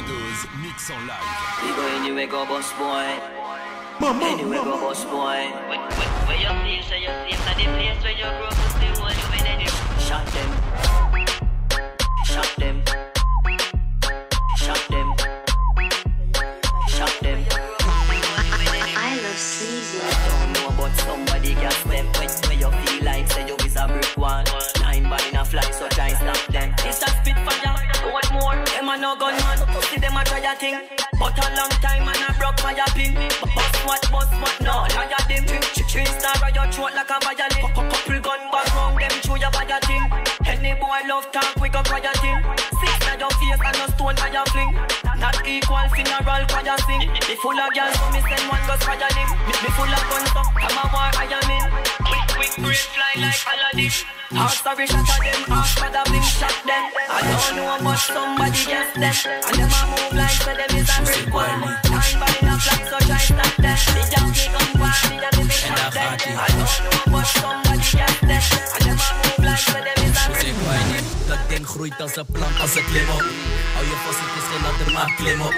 DJ Doze, mix en live. We go anywhere, go boss boy. Anywhere, go boss boy. Where, where, where you feel, so you see, that the place where you grow up, the one where they do. Shot them. Shot them. Shot them. Shot them. I love sleazy. Don't know about somebody gas them when, when you feel like say you is a brick wall. Nine by in a fly, so try stop them. It's a spitfire, what more? Them a no gunman, see them a thing. But a long time and I broke my pin. Bust what, bust what, no, liar them. Three star on your throat like a violin. Couple gun back round them, show your body thing. Any boy love talk, we go a thing. Six na your face and no stone by your fling. Not equal funeral choir sing. Me full of girls, so me send one go fire him. Me full of guns, so I'm a war I am in. Quick, brain fly like Aladdin. Heart sorry, shot at them, heart rather bling shot them. I don't know much somebody gets them. And them a move like so them is a brick wall. Time by the fly, so try stop them. The junkie gun party, that is a shot them. I don't know much somebody gets them. And them a move like so them Groeit als een plant als ik klim op. Hou je vast, het is geen ladder, maar klim op.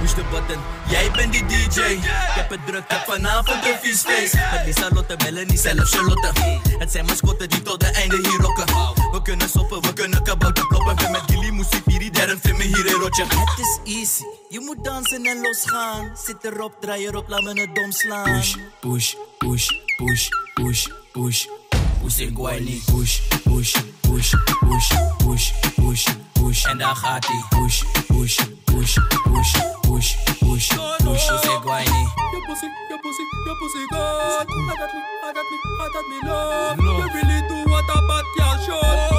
Push de button, jij bent die DJ. Ik heb het druk, heb vanavond een vies feest. Het is Charlotte, Melanie, zelfs Charlotte. Het zijn mascotten die tot de einde hier rocken. We kunnen soppen, we kunnen kabouter kloppen. Ben met Gilly, muziek, hier, derde film hier in rotje. Het is easy, je moet dansen en losgaan. Zit erop, draai erop, laat me het dom slaan. Push, push, push, push, push, push. Push en. Push, push, push, push, push, push, push. En daar gaat hij. Push, push, push, push, push, push, push. Push en. Your pussy, your pussy, your pussy good. I got me, I got me, I got me love. You really do what a bad girl should.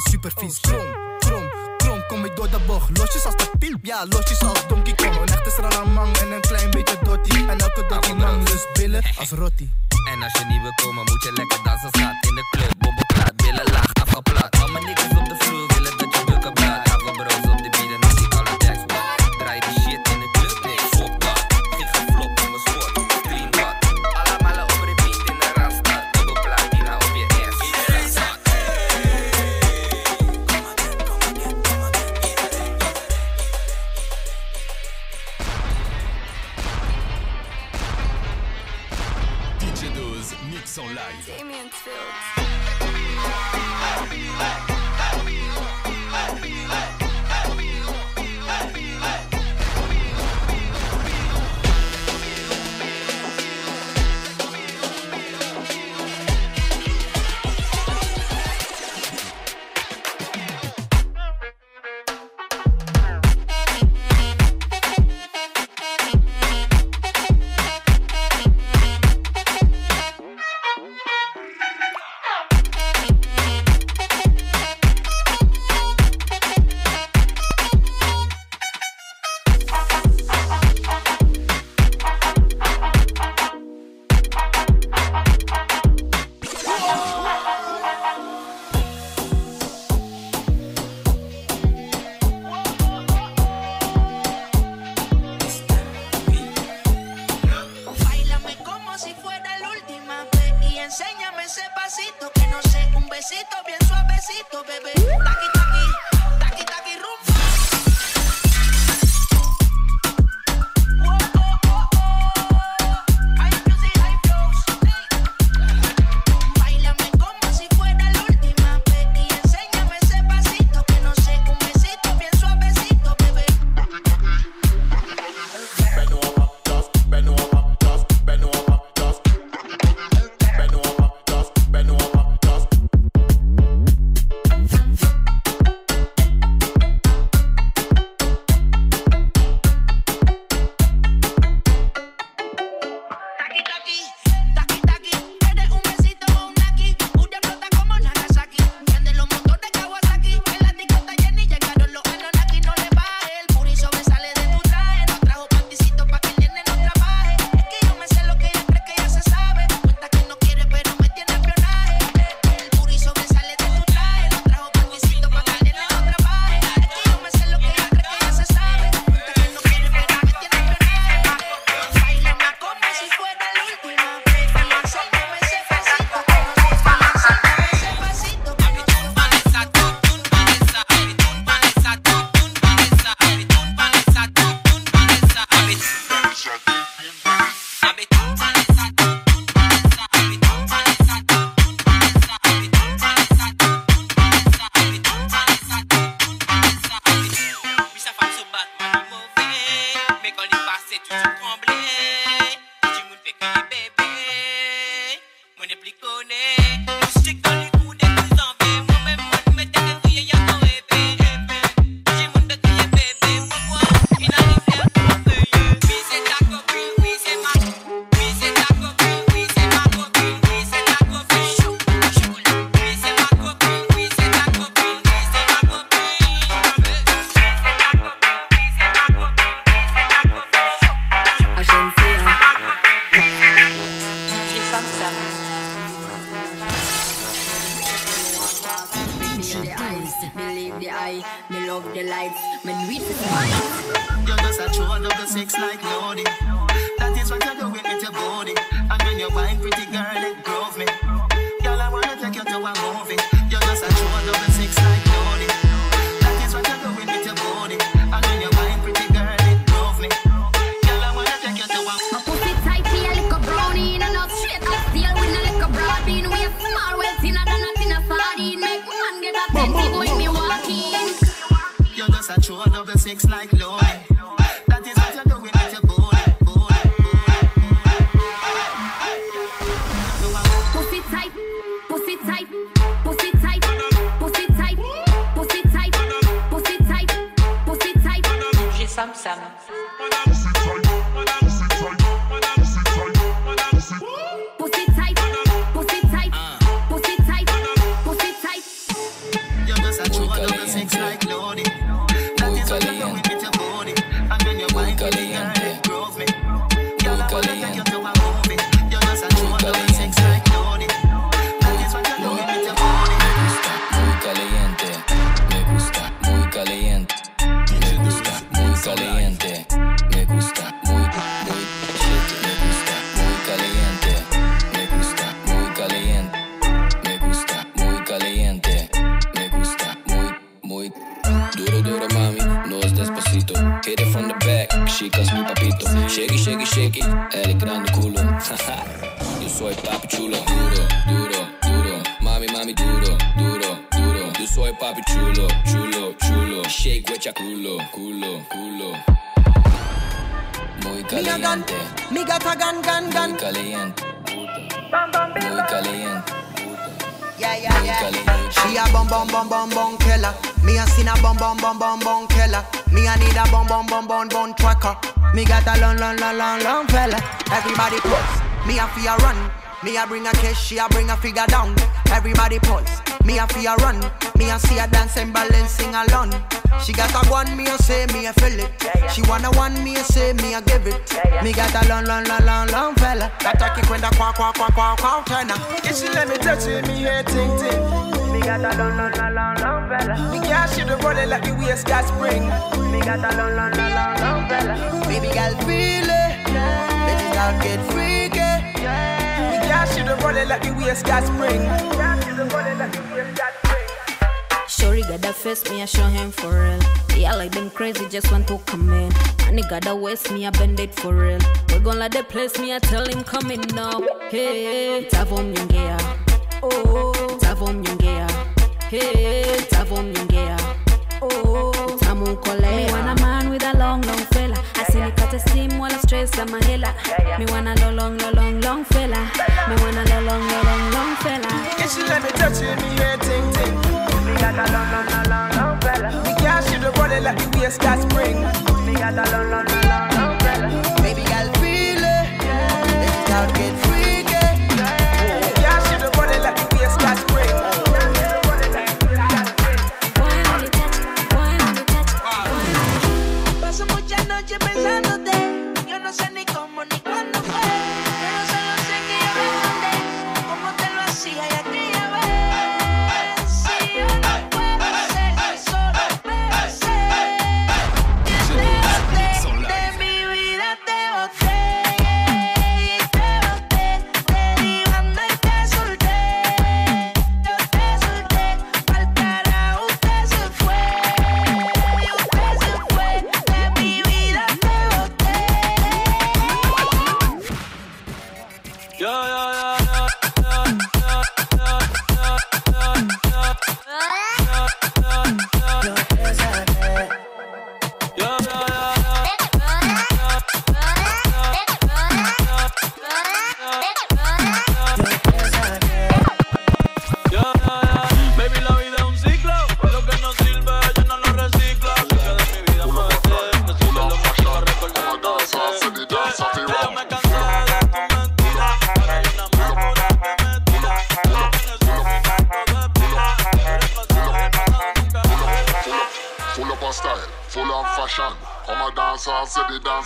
Van super vies. Krom, krom, krom, kom ik door de bocht. Losjes als de piep, ja, losjes als Donkey Kong. Een echte stralamang en een klein beetje dotti. En elke dotti lang lust billen als rotti. En als je niet wil komen, moet je lekker dansen. Staat A of the sex like Lodi. Yo soy papi chulo, duro duro duro, mami mami duro duro duro, yo soy papi chulo chulo chulo, shake with culo culo culo, muy Me a gun, caliente, me got a gun, gun, muy gun. caliente, muy caliente. Yeah, yeah, yeah. She a bum bum bum bum bum killer. Me a seen a bum bum bum bum bum killer. Me a need a bum bum bum bum bum tracker. Me got a long long long long long fella. Everybody pulse. Me a fear run. Me a bring a cash, she a bring a figure down. Everybody pulse. Me a fear run. Me a see a dance dancing balancing alone. She got a one, me a say, me a feel it. She wanna one, me a say, me a give it. Me got a long, long, long, long, long fella. That a kick when the quack, quack, quack, quack, quack, turn Yeah, she let me touch it, me head ting ting. Me got a long, long, long, long, long fella. Me can't shoot the body like me waist got spring. Me got a long, long, long, long, long fella. Baby girl, feel it. Let it out, get freaky. Yeah. Me can't shoot the body like me waist got spring. Shorty got that face, me I show him for real. Yeah, like them crazy, just want to come in. And he got that waist, me I bend it for real. We gon' let the place, me I tell him coming now. Hey, tavom nyongea. Oh, tavom nyongea. Hey, tavom nyongea. Oh, tamu see me cut a steam while I stress on my hella. Me want a long, long, long, long, long fella. Me want a long, long, long, long, long fella. Yeah, she let me touch it, me head ting ting. Me got a long, long, long, long, long fella. Me can't shoot the body like me waist got spring. Me got a long, long, long, long, long fella. Baby girl, feel it. Let it out, get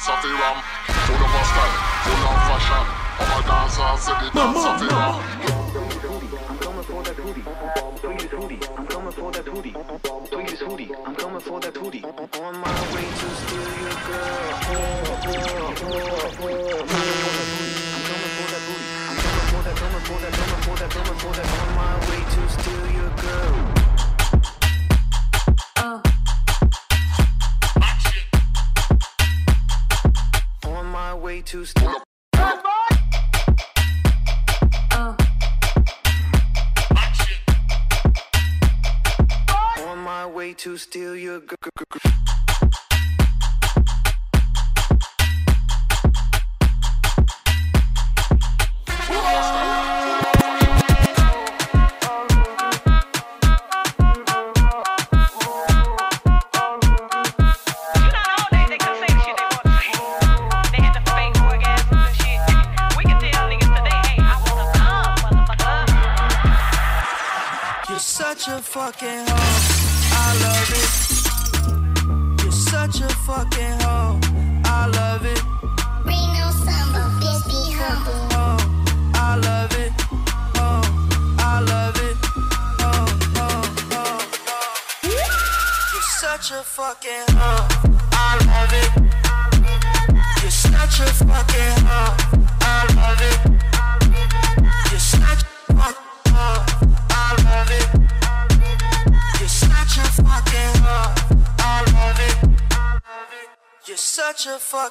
dance of the ram. Full of style, full of fashion. Our dancers say the dance of the ram.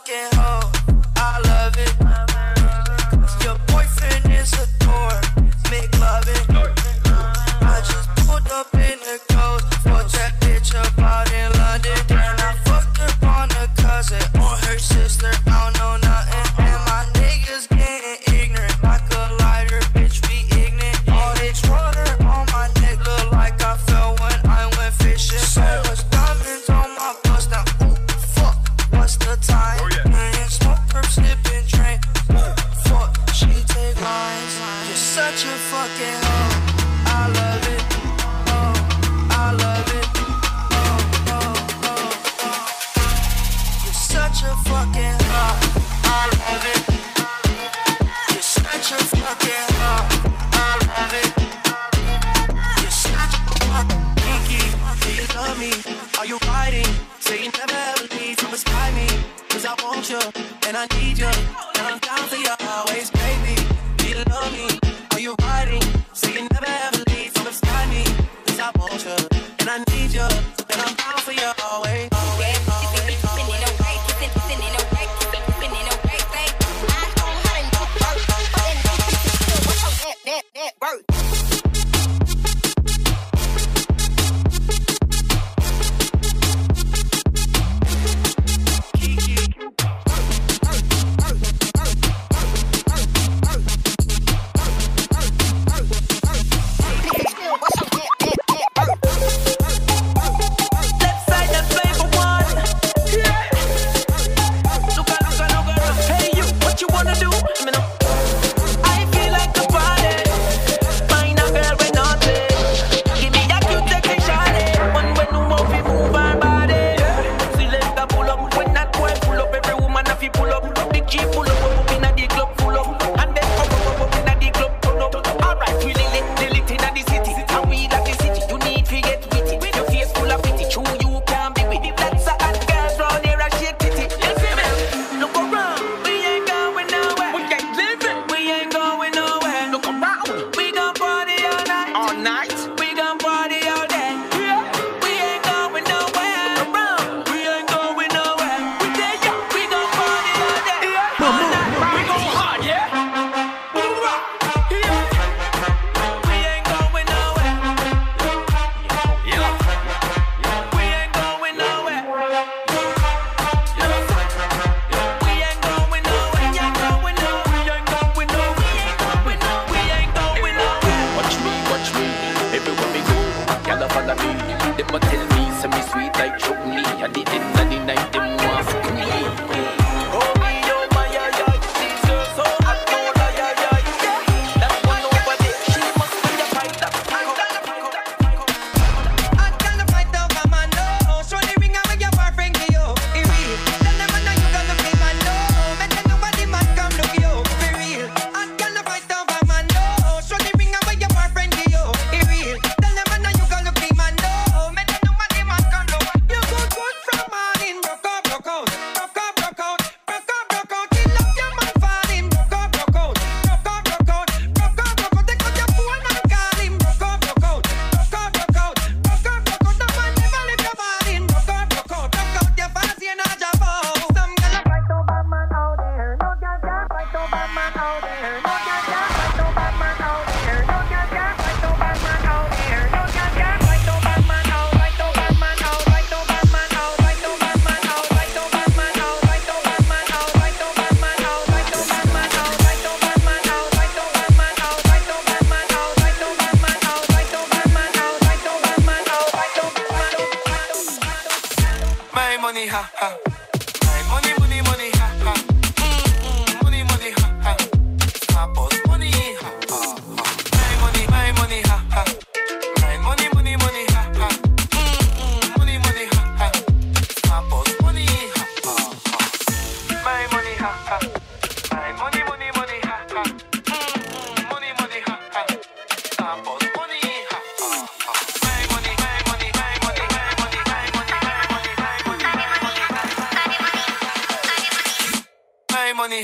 fucking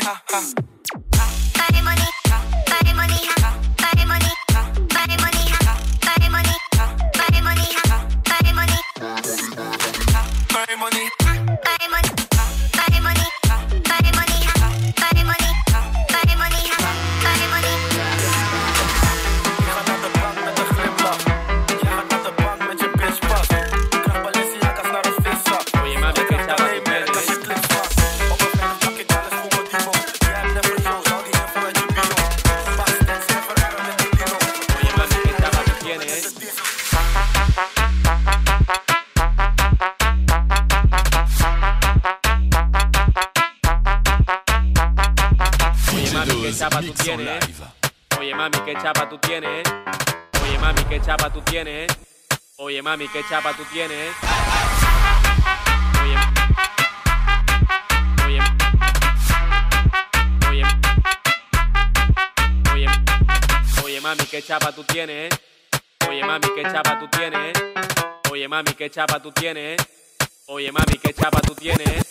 ha ha. qué chapa tú tienes. Oye. Oye. Oye. Oye. Oye, mami, qué chapa tú tienes. ¿eh? Oye, mami, qué chapa tú tienes. ¿eh? Oye, mami, qué chapa tú tienes. ¿eh? Oye, mami, qué chapa tú tienes.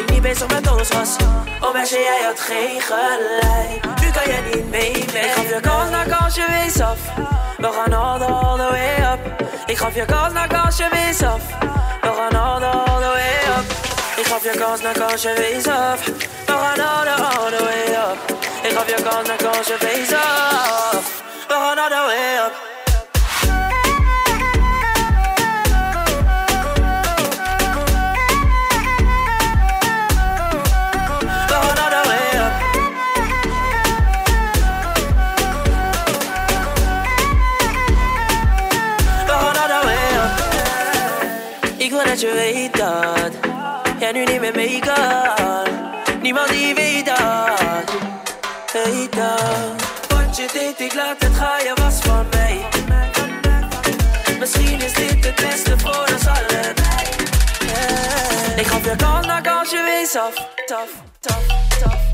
Ik niet bezig met ons was. Oh meisje, jij had geen gelijk. Nu kan jij niet mee, mee. Ik gaf je kans na kansje, wees af. We gaan all the, all the way up. Ik gaf je kans na kansje, wees af. We gaan all the, all the way up. Ik gaf je kans na kansje, wees af. We gaan all the, all the way up. Ik gaf je kans na kansje, wees af. We gaan all the way up. Deed, ik laat het gaan, je was van mij. Misschien is dit het beste voor ons allen. Yeah. Ik gaf je kans na kans, je wees af. Tough, tough, tough,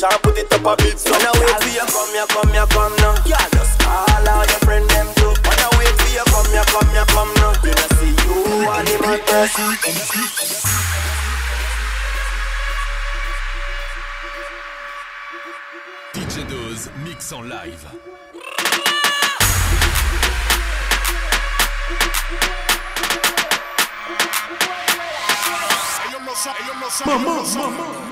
sharp, put it up a bit so. Wanna wait for you come, you come, you come now. Yeah, just call out your friend them too. Wanna wait for you come, you come, you come now. You know see you and him person. DJ Dose mix en live. Ellos no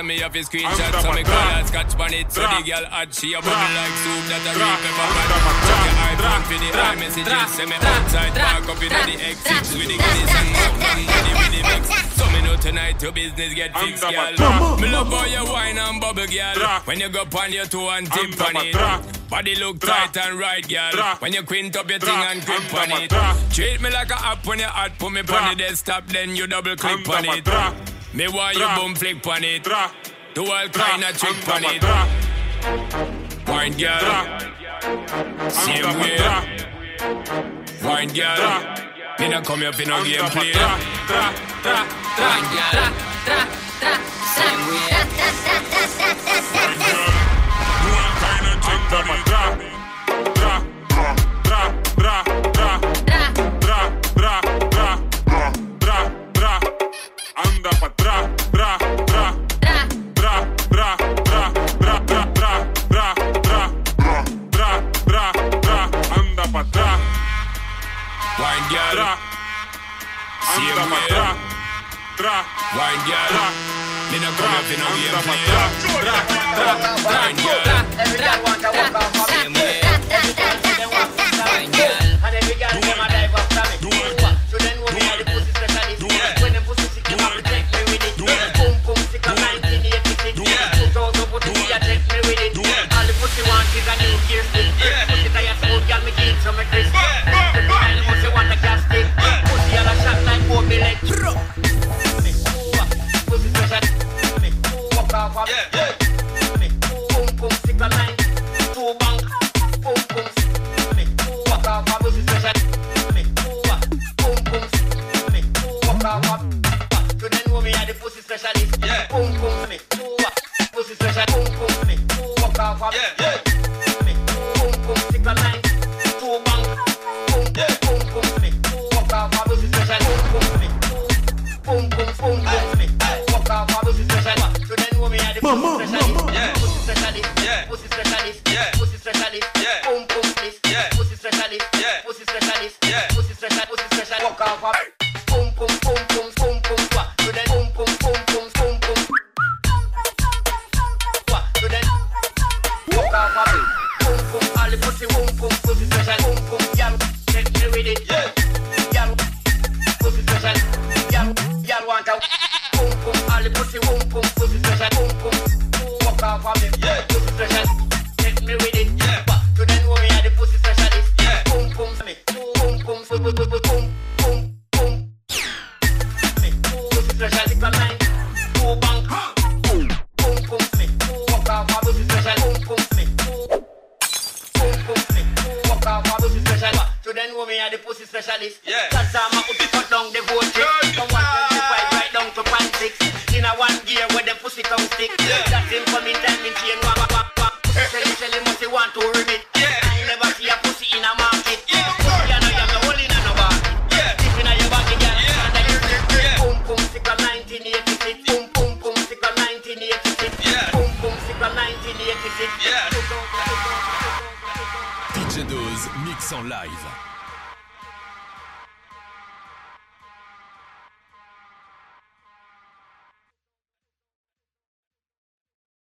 send me off your screenshot, so me call her scotch on it, so the girl hot, she a bubble like soup that a real pepper pot. Check your iPhone for the iMessages, send me outside, park up in the exits with the goodies and more with the with the mix. So me know tonight your business get fixed, girl. Me love how you wine and bubble, girl. When you go on your toe and tip on it. Body look tight and right, girl. When you quint up your thing and grip on it. Treat me like a app when you hot, put me on the desktop, then you double click on it. Me want you boom flick on it. Do all kind of trick on it. Wine girl, same way. Wine girl, me not come here for no game play. Wine girl, same way. Anda Wine girl, same Anda pa' way. atrás, tra, Wine girl, me not come here for no game pa' play. atrás, tra, tra, Wine girl, Every girl want to walk off pussy, boom, boom, pussy, pressure, boom, boom. Walk out for me.